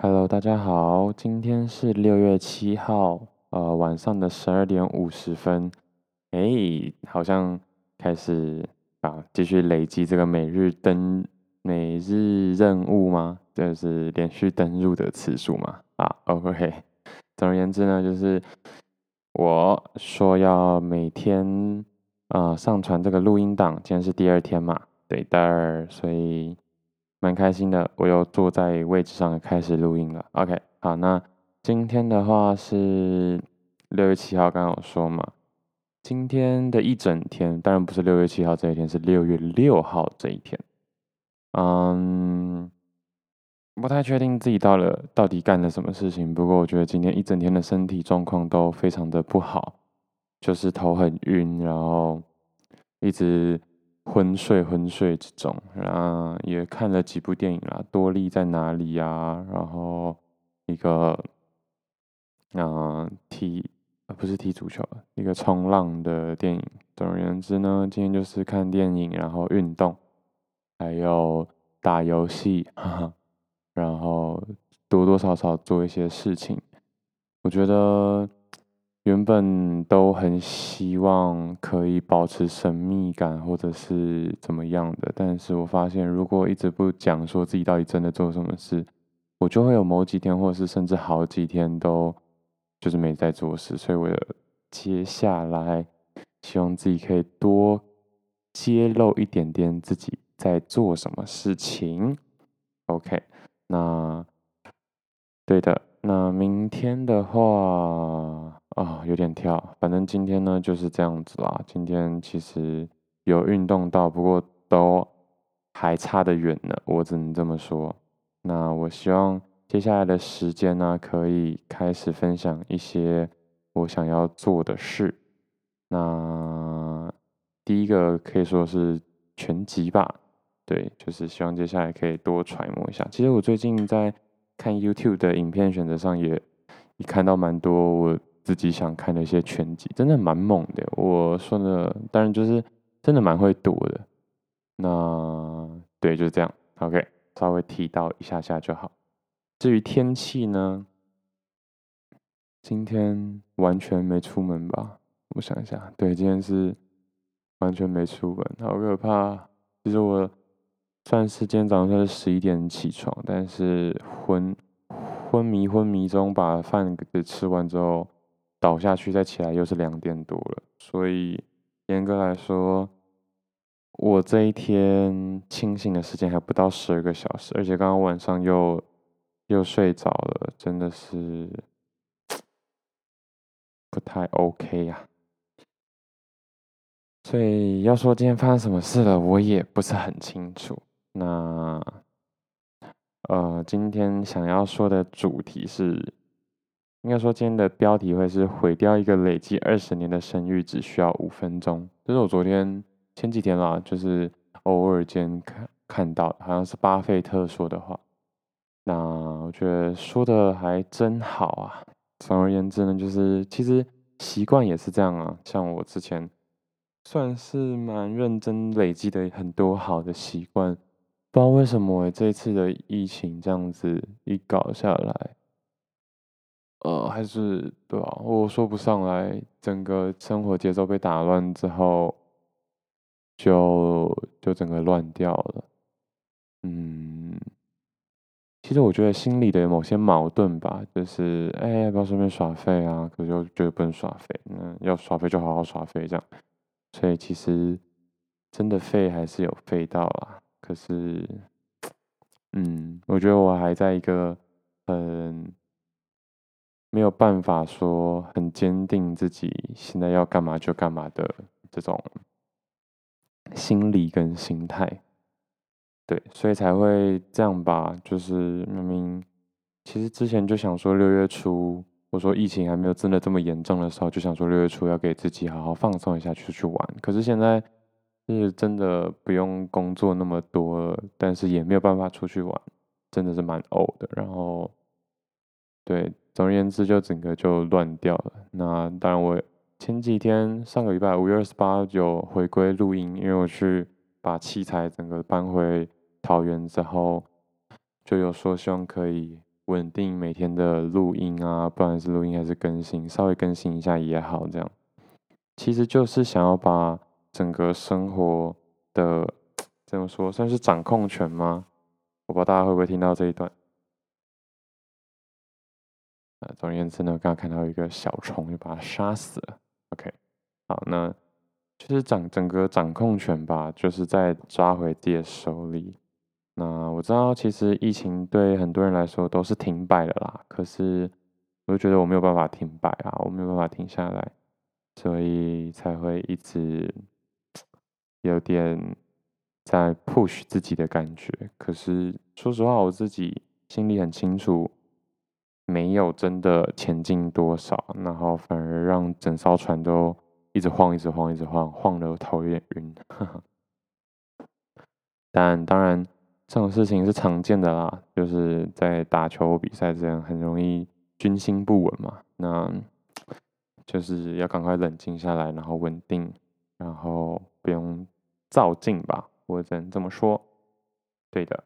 Hello，大家好，今天是六月七号，呃，晚上的十二点五十分，哎、好像开始啊，继续累积这个每日登每日任务吗？就是连续登入的次数嘛，啊，OK，总而言之呢，就是我说要每天啊、上传这个录音档，今天是第二天嘛，对的，所以。蛮开心的，我又坐在位置上开始录音了。OK，好，那今天的话是六月七号，刚刚有说嘛，今天的一整天，当然不是六月七号这一天，是六月六号这一天。嗯，不太确定自己到了到底干了什么事情，不过我觉得今天一整天的身体状况都非常的不好，就是头很晕，然后一直。昏睡昏睡之中，然后也看了几部电影啦，《多莉在哪里》呀，然后一个，嗯、呃，踢，不是踢足球，一个冲浪的电影。总而言之呢，今天就是看电影，然后运动，还有打游戏，哈 哈然后多多少少做一些事情。我觉得。原本都很希望可以保持神秘感，或者是怎么样的，但是我发现如果一直不讲说自己到底真的做什么事，我就会有某几天，或者是甚至好几天都就是没在做事。所以我接下来希望自己可以多揭露一点点自己在做什么事情。OK，那对的，那明天的话。啊、有点跳，反正今天呢就是这样子啦。今天其实有运动到，不过都还差得远呢，我只能这么说。那我希望接下来的时间呢，可以开始分享一些我想要做的事。那第一个可以说是全集吧，对，就是希望接下来可以多揣摩一下。其实我最近在看 YouTube 的影片选择上也，也看到蛮多我。自己想看的一些全集，真的蛮猛的。我说的，当然就是真的蛮会躲的。那对，就是这样。OK，稍微提到一下下就好。至于天气呢，今天完全没出门吧？我想一下，对，今天是完全没出门，好可怕。其实我算是今天早上算是十一点起床，但是昏昏迷昏迷中把饭给吃完之后。倒下去再起来又是两点多了，所以严格来说，我这一天清醒的时间还不到十二个小时，而且刚刚晚上又又睡着了，真的是不太 OK 呀。所以要说今天发生什么事了，我也不是很清楚。那呃，今天想要说的主题是。应该说，今天的标题会是毁掉一个累积二十年的声誉只需要五分钟。这是我昨天前几天啦，就是偶尔间看看到，好像是巴菲特说的话。那我觉得说的还真好啊。总而言之呢，就是其实习惯也是这样啊。像我之前算是蛮认真累积的很多好的习惯，不知道为什么这次的疫情这样子一搞下来。呃，还是对吧？我说不上来，整个生活节奏被打乱之后，就就整个乱掉了。嗯，其实我觉得心里的某些矛盾吧，就是哎，要不要顺便耍废啊？可是又觉得不能耍废，那要耍废就好好耍废这样。所以其实真的废还是有废到啦。可是，嗯，我觉得我还在一个很。没有办法说很坚定自己现在要干嘛就干嘛的这种心理跟心态，对，所以才会这样吧。就是明明其实之前就想说六月初，我说疫情还没有真的这么严重的时候，就想说六月初要给自己好好放松一下，出去玩。可是现在是真的不用工作那么多，但是也没有办法出去玩，真的是蛮呕的。然后，对。总而言之，就整个就乱掉了。那当然，我前几天上个礼拜五月二十八就回归录音，因为我去把器材整个搬回桃园之后，就有说希望可以稳定每天的录音啊，不管是录音还是更新，稍微更新一下也好。这样其实就是想要把整个生活的 怎么说，算是掌控权吗？我不知道大家会不会听到这一段。呃，总而言之呢，刚刚看到一个小虫，就把它杀死了。OK，好，那就是掌整个掌控权吧，就是在抓回自己的手里。那我知道，其实疫情对很多人来说都是停摆的啦。可是，我就觉得我没有办法停摆啊，我没有办法停下来，所以才会一直 有点在 push 自己的感觉。可是，说实话，我自己心里很清楚，没有真的前进多少，然后反而让整艘船都一直晃，一直晃，一直晃，晃得我头有点晕。但当然。这种事情是常见的啦，就是在打球比赛这样很容易军心不稳嘛。那就是要赶快冷静下来，然后稳定，然后不用躁进吧，我只能这么说。对的，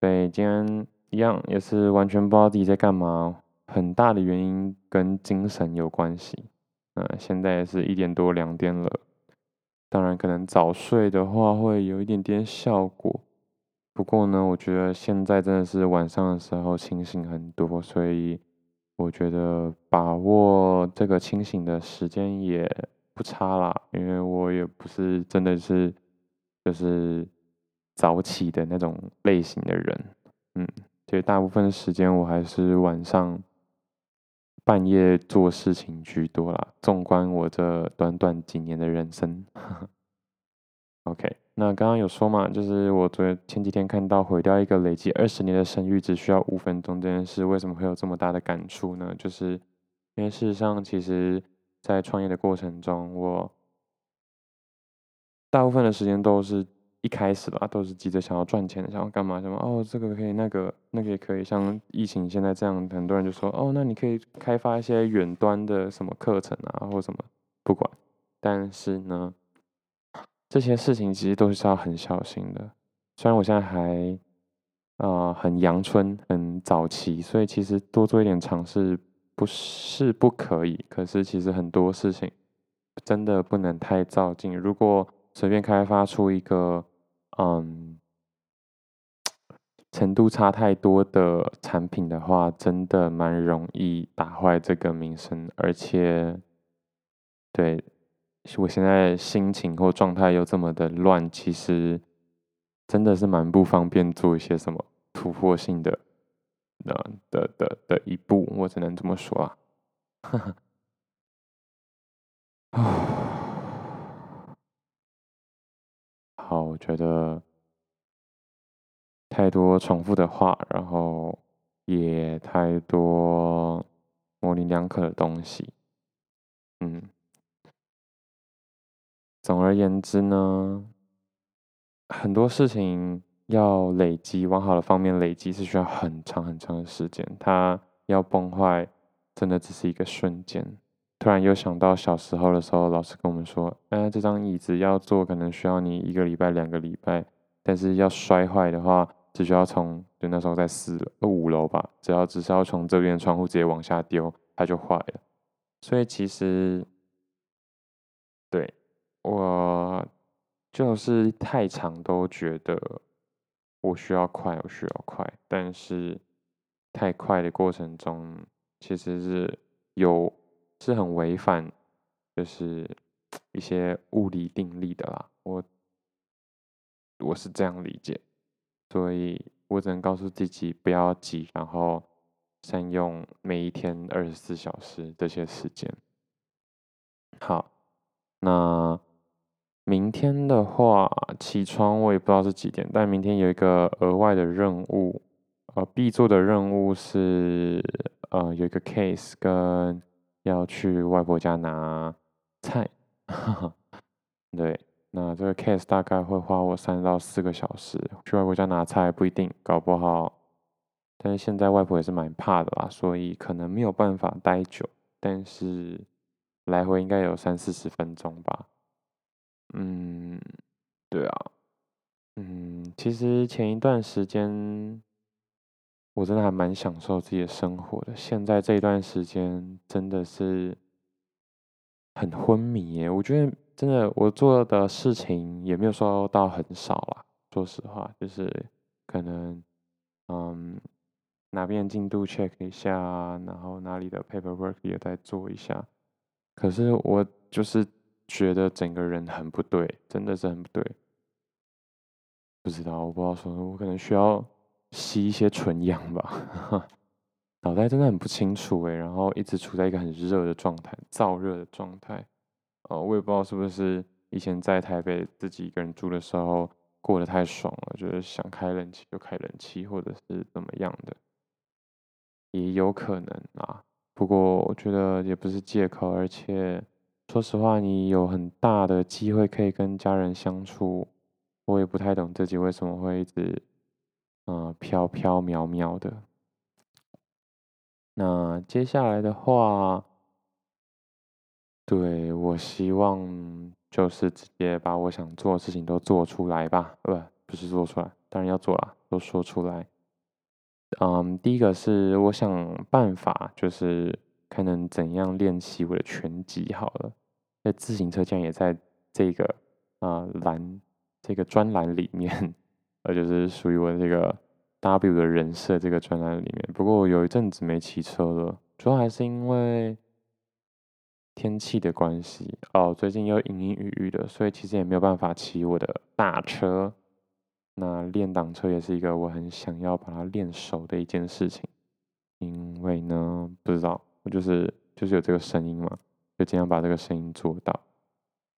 所以今天一样也是完全不知道自己在干嘛，很大的原因跟精神有关系。嗯，现在也是一点多两点了，当然可能早睡的话会有一点点效果。不过呢，我觉得现在真的是晚上的时候清醒很多，所以我觉得把握这个清醒的时间也不差啦。因为我也不是真的是就是早起的那种类型的人，嗯，所以大部分时间我还是晚上半夜做事情居多啦。纵观我这短短几年的人生，OK。那刚刚有说嘛，就是我昨前几天看到毁掉一个累积二十年的声誉只需要五分钟这件事，为什么会有这么大的感触呢？就是因为事实上，其实，在创业的过程中，我大部分的时间都是一开始吧，都是急着想要赚钱，想要干嘛什么哦，这个可以，那个那个也可以。像疫情现在这样，很多人就说哦，那你可以开发一些远端的什么课程啊，或什么，不管。但是呢。这些事情其实都是要很小心的。虽然我现在还啊、呃、很阳春、很早期，所以其实多做一点尝试不是不可以。可是其实很多事情真的不能太照进。如果随便开发出一个嗯程度差太多的产品的话，真的蛮容易打坏这个名声。而且，对。我现在心情或状态又这么的乱，其实真的是蛮不方便做一些什么突破性的的的的的一步，我只能这么说啊。好，我觉得太多重复的话，然后也太多模棱两可的东西，嗯。总而言之呢，很多事情要累积，往好的方面累积是需要很长很长的时间。它要崩坏，真的只是一个瞬间。突然又想到小时候的时候，老师跟我们说：“哎，这张椅子要坐，可能需要你一个礼拜、两个礼拜。但是要摔坏的话，只需要从就那时候在四楼、五楼吧，只要只是要从这边窗户直接往下丢，它就坏了。所以其实，对。”我就是太长都觉得我需要快，我需要快，但是太快的过程中，其实是有是很违反，就是 一些物理定律的啦。我我是这样理解，所以我只能告诉自己不要急，然后善用每一天二十四小时这些时间。好，那。明天的话，起床我也不知道是几点，但明天有一个额外的任务，呃，必做的任务是，呃，有一个 case 跟要去外婆家拿菜，对，那这个 case 大概会花我三到四个小时，去外婆家拿菜不一定，搞不好，但是现在外婆也是蛮怕的啦，所以可能没有办法待久，但是来回应该有三四十分钟吧。嗯，对啊，嗯，其实前一段时间我真的还蛮享受自己的生活的。现在这一段时间真的是很昏迷耶，我觉得真的我做的事情也没有说到很少啦。说实话，就是可能嗯哪边进度 check 一下，然后哪里的 paperwork 也在做一下。可是我就是觉得整个人很不对，真的是很不对。不知道，我不知道说什么，我可能需要吸一些纯氧吧。脑袋真的很不清楚诶，然后一直处在一个很热的状态，燥热的状态。呃，我也不知道是不是以前在台北自己一个人住的时候过得太爽了，就是想开冷气就开冷气，或者是怎么样的，也有可能啊。不过我觉得也不是借口，而且说实话，你有很大的机会可以跟家人相处。我也不太懂自己为什么会一直，嗯、飘飘渺渺的。那接下来的话，对，我希望就是直接把我想做的事情都做出来吧，不，不是做出来，当然要做啦，都说出来。嗯，第一个是我想办法，就是看能怎样练习我的拳击好了。那自行车竟然也在这个啊栏。这个专栏里面，呃，就是属于我这个 W 的人设这个专栏里面。不过我有一阵子没骑车了，主要还是因为天气的关系哦。最近又阴阴雨雨的，所以其实也没有办法骑我的大车。那练挡车也是一个我很想要把它练熟的一件事情，因为呢，不知道我就是就是有这个声音嘛，就尽量把这个声音做到，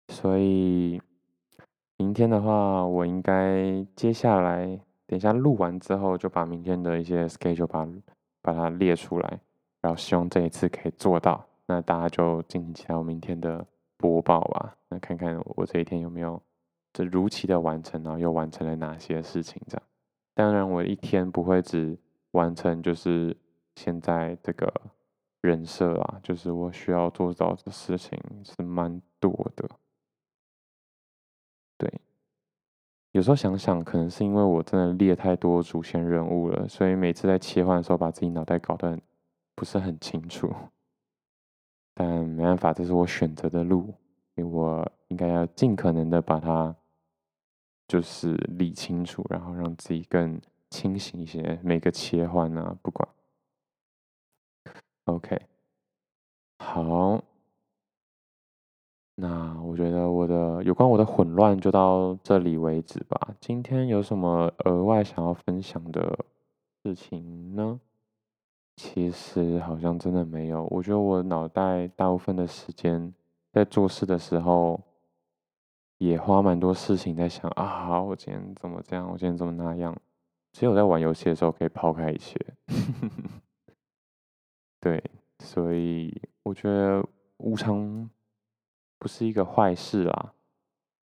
所以。明天的话，我应该接下来等一下录完之后，就把明天的一些 schedule 把把它列出来，然后希望这一次可以做到。那大家就敬请期待我明天的播报吧。那看看我这一天有没有这如期的完成，然后又完成了哪些事情这样。当然，我一天不会只完成就是现在这个人设啊，就是我需要做到的事情是蛮多的。对，有时候想想，可能是因为我真的列太多主线任务了，所以每次在切换的时候，把自己脑袋搞得不是很清楚。但没办法，这是我选择的路，因为我应该要尽可能的把它就是理清楚，然后让自己更清醒一些。每个切换啊，不管。OK，好。那我觉得我的有关我的混乱就到这里为止吧。今天有什么额外想要分享的事情呢？其实好像真的没有。我觉得我脑袋大部分的时间在做事的时候，也花蛮多事情在想啊，好我今天怎么这样，我今天怎么那样。只有在玩游戏的时候可以抛开一切。对，所以我觉得无常。不是一个坏事啦，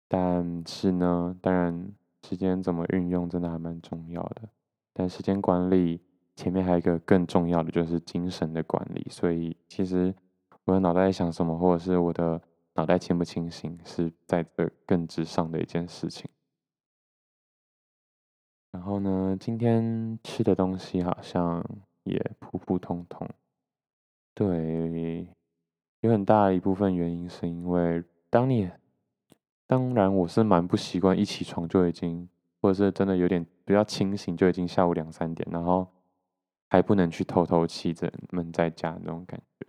但是呢，当然时间怎么运用真的还蛮重要的。但时间管理前面还有一个更重要的，就是精神的管理。所以其实我的脑袋在想什么，或者是我的脑袋清不清醒，是在这更之上的一件事情。然后呢，今天吃的东西好像也普普通通，对。有很大的一部分原因是因为，当你，当然我是蛮不习惯一起床就已经，或者是真的有点比较清醒就已经下午两三点，然后还不能去透透气，着闷在家那种感觉。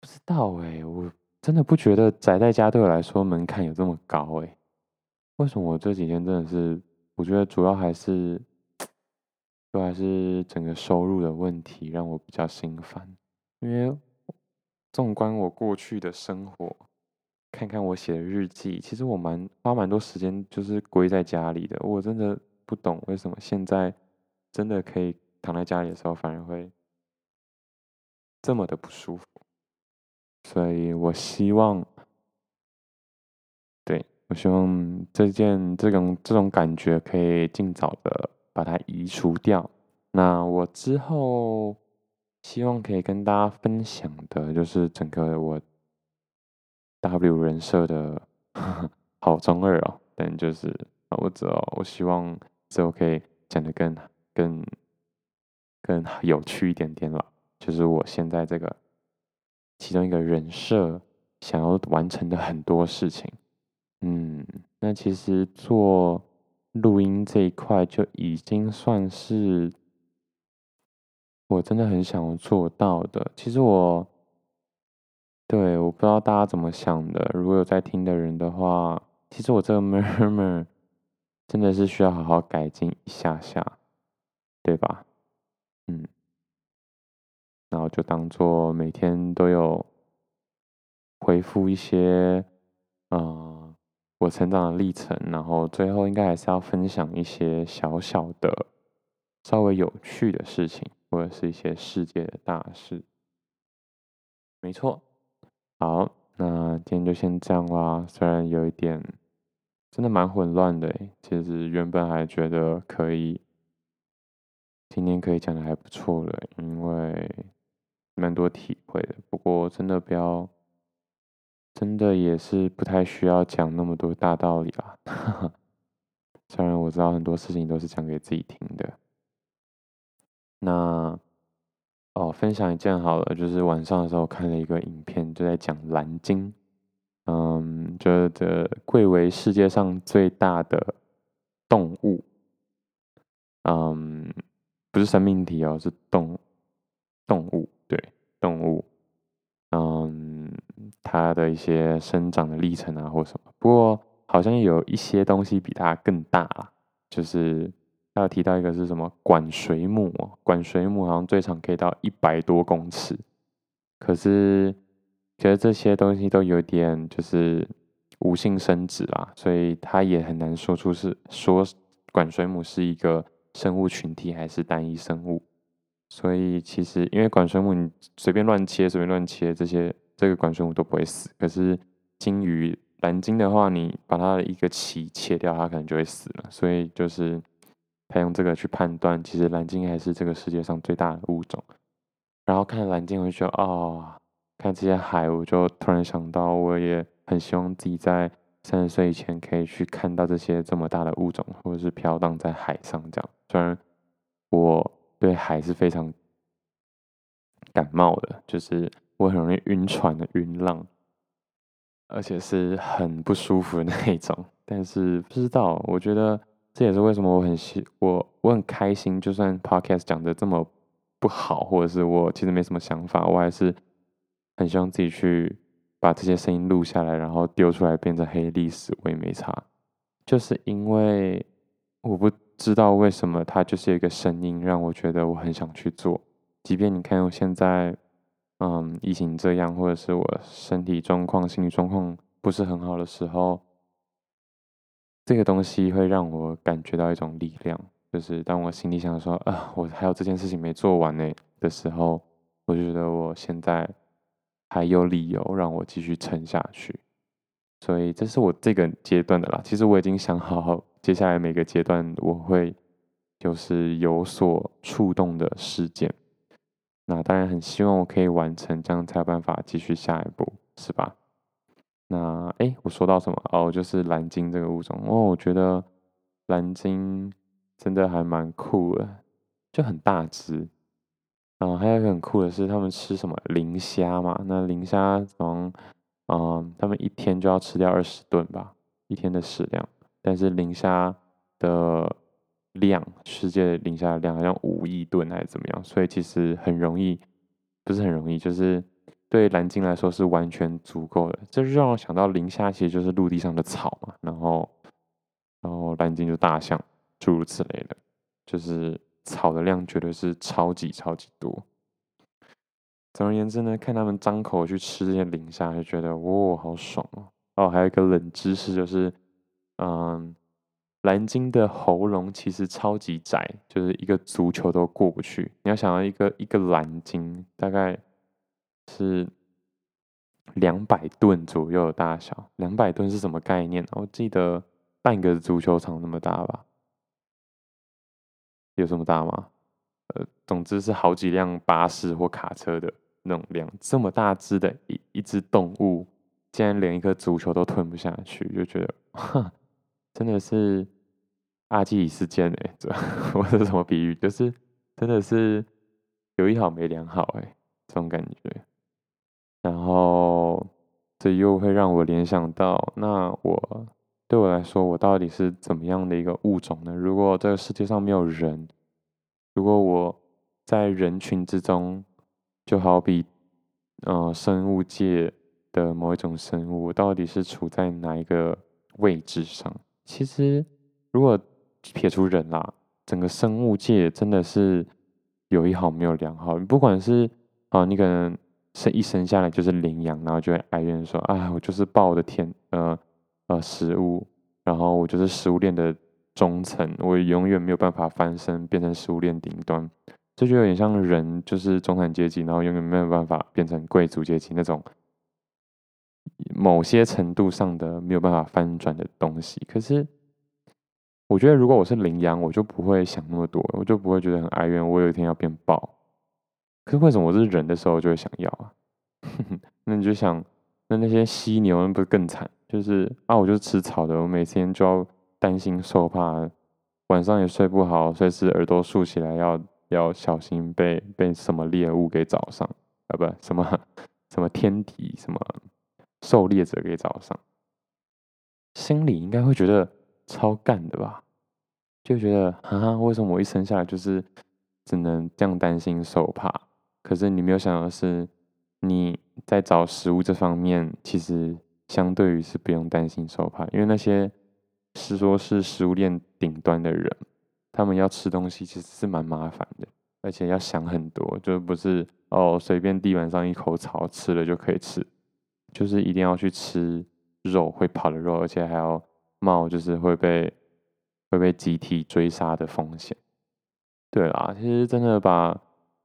不知道哎、我真的不觉得宅在家对我来说门槛有这么高哎、为什么我这几天真的是，我觉得主要还是，主要还是整个收入的问题让我比较心烦，因为。纵观我过去的生活，看看我写的日记，其实我蛮花蛮多时间，就是归在家里的。我真的不懂为什么现在真的可以躺在家里的时候，反而会这么的不舒服。所以我希望，对，我希望这件这种这种感觉可以尽早的把它移除掉。那我之后。希望可以跟大家分享的，就是整个我 W 人设的呵 呵好中二哦，但就是啊我知道，我希望之后可以讲的更更更有趣一点点了。就是我现在这个其中一个人设想要完成的很多事情。嗯，那其实做录音这一块就已经算是我真的很想要做到的。其实我。对，我不知道大家怎么想的。如果有在听的人的话，其实我这个 murmur 真的是需要好好改进一下下，对吧？嗯，然后就当做每天都有回复一些，嗯、呃，我成长的历程。然后最后应该还是要分享一些小小的、稍微有趣的事情，或者是一些世界的大事。没错。好，那今天就先这样啦。虽然有一点，真的蛮混乱的。其实原本还觉得可以，今天可以讲的还不错了，因为蛮多体会的。不过真的不要，真的也是不太需要讲那么多大道理啦。虽然我知道很多事情都是讲给自己听的。那。哦，分享一件好了，就是晚上的时候看了一个影片，就在讲蓝鲸，嗯，就是这贵为世界上最大的动物，嗯，不是生命体哦，是动动物，对，动物，嗯，它的一些生长的历程啊，或什么，不过好像有一些东西比它更大，就是。还有提到一个是什么管水母？管水母好像最长可以到一百多公尺，可是觉得这些东西都有点就是无性生殖啦，所以他也很难说出是说管水母是一个生物群体还是单一生物。所以其实因为管水母你随便乱切随便乱切这些这个管水母都不会死，可是鲸鱼蓝鲸的话，你把它的一个鳍切掉，它可能就会死了。所以就是。他用这个去判断，其实蓝鲸还是这个世界上最大的物种。然后看蓝鲸，我就觉得哦，看这些海，我就突然想到，我也很希望自己在三十岁以前可以去看到这些这么大的物种，或者是飘荡在海上这样。虽然我对海是非常感冒的，就是我很容易晕船的晕浪，而且是很不舒服的那一种。但是不知道，我觉得。这也是为什么我很喜我我很开心，就算 podcast 讲的这么不好，或者是我其实没什么想法，我还是很希望自己去把这些声音录下来，然后丢出来变成黑历史，我也没差。就是因为我不知道为什么它就是一个声音，让我觉得我很想去做。即便你看我现在，嗯，疫情这样，或者是我身体状况、心理状况不是很好的时候。这个东西会让我感觉到一种力量，就是当我心里想说啊，我还有这件事情没做完呢的时候，我就觉得我现在还有理由让我继续撑下去。所以这是我这个阶段的啦。其实我已经想好好接下来每个阶段我会就是有所触动的事件。那当然很希望我可以完成，这样才有办法继续下一步，是吧？那哎，我说到什么哦？就是蓝鲸这个物种哦，我觉得蓝鲸真的还蛮酷的，就很大只。然后还有一个很酷的是，他们吃什么磷虾嘛？那磷虾从嗯，他们一天就要吃掉二十吨吧，一天的食量。但是磷虾的量，世界磷虾的量好像五亿吨还是怎么样？所以其实很容易，不是很容易，就是。对蓝鲸来说是完全足够的，这就让我想到磷虾其实就是陆地上的草嘛，然后，然后蓝鲸就大象，诸如此类的，就是草的量绝对是超级超级多。总而言之呢，看他们张口去吃这些磷虾，就觉得哇、好爽哦！哦，还有一个冷知识就是，嗯，蓝鲸的喉咙其实超级窄，就是一个足球都过不去。你要想到一个一个蓝鲸大概。是两百吨左右的大小，两百吨是什么概念？我记得半个足球场那么大吧？有这么大吗？呃，总之是好几辆巴士或卡车的那种量。这么大只的一一只动物，竟然连一颗足球都吞不下去，就觉得，哈，真的是阿基里斯腱哎！这 我是什么比喻？就是真的是有一好没两好哎，这种感觉。然后这又会让我联想到，那我对我来说，我到底是怎么样的一个物种呢？如果这个世界上没有人，如果我在人群之中，就好比呃生物界的某一种生物，到底是处在哪一个位置上？其实，如果撇除人啦，整个生物界真的是有一好没有两好，不管是啊，你可能。生一生下来就是羚羊，然后就会哀怨说：“啊，我就是抱我的天，呃呃，食物，然后我就是食物链的中层，我永远没有办法翻身变成食物链顶端。”这就有点像人就是中产阶级，然后永远没有办法变成贵族阶级那种某些程度上的没有办法翻转的东西。可是，我觉得如果我是羚羊，我就不会想那么多，我就不会觉得很哀怨，我有一天要变豹。可是为什么我是人的时候就会想要啊？那你就想，那那些犀牛那不是更惨？就是啊，我就是吃草的，我每天就要担心受怕，晚上也睡不好，随时耳朵竖起来要，要小心被被什么猎物给找上啊？不，什么什么天敌，什么狩猎者给找上，心里应该会觉得超干的吧？就觉得啊，为什么我一生下来就是只能这样担心受怕？可是你没有想到是，你在找食物这方面，其实相对于是不用担心受怕，因为那些是说是食物链顶端的人，他们要吃东西其实是蛮麻烦的，而且要想很多，就不是哦随便地板上一口草吃了就可以吃，就是一定要去吃肉会跑的肉，而且还要冒就是会被会被集体追杀的风险。对啦，其实真的把。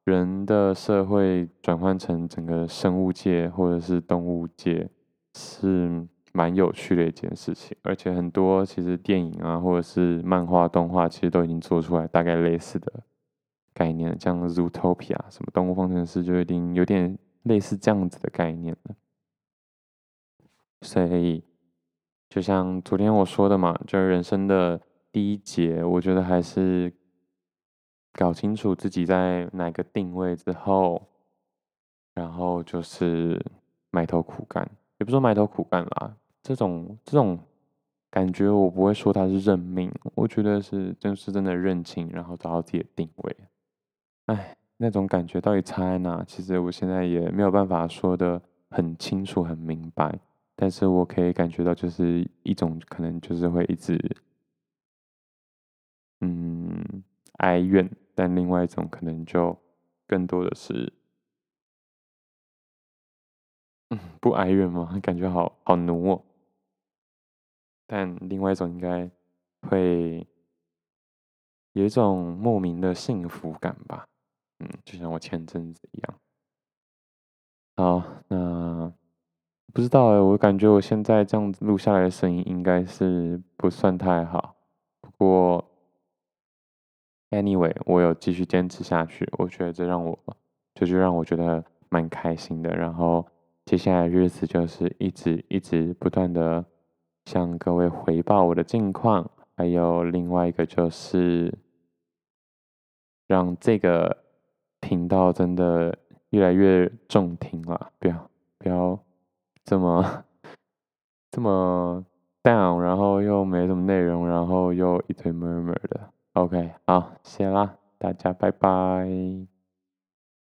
人的社会转换成整个生物界或者是动物界，是蛮有趣的一件事情。而且很多其实电影啊，或者是漫画、动画，其实都已经做出来大概类似的概念，像《Zootopia》什么《动物方程式》，就已经有点类似这样子的概念了。所以，就像昨天我说的嘛，就是人生的第一节，我觉得还是。搞清楚自己在哪个定位之后，然后就是埋头苦干，也不说埋头苦干啦，这种这种感觉我不会说他是认命，我觉得是真是真的认清，然后找到自己的定位。哎，那种感觉到底差在哪？其实我现在也没有办法说的很清楚、很明白，但是我可以感觉到，就是一种可能就是会一直，嗯。哀怨，但另外一种可能就更多的是，嗯，不哀怨吗？感觉好好奴哦。但另外一种应该会有一种莫名的幸福感吧。嗯，就像我前阵子一样。好，那不知道哎，我感觉我现在这样子录下来的声音应该是不算太好，不过。Anyway，我有继续坚持下去，我觉得这让我，这就让我觉得蛮开心的。然后接下来日子就是一直一直不断的向各位回报我的近况，还有另外一个就是让这个频道真的越来越中听了，不要不要这么这么 down，然后又没什么内容，然后又一堆 murmur 的。OK，好，谢啦，大家拜拜。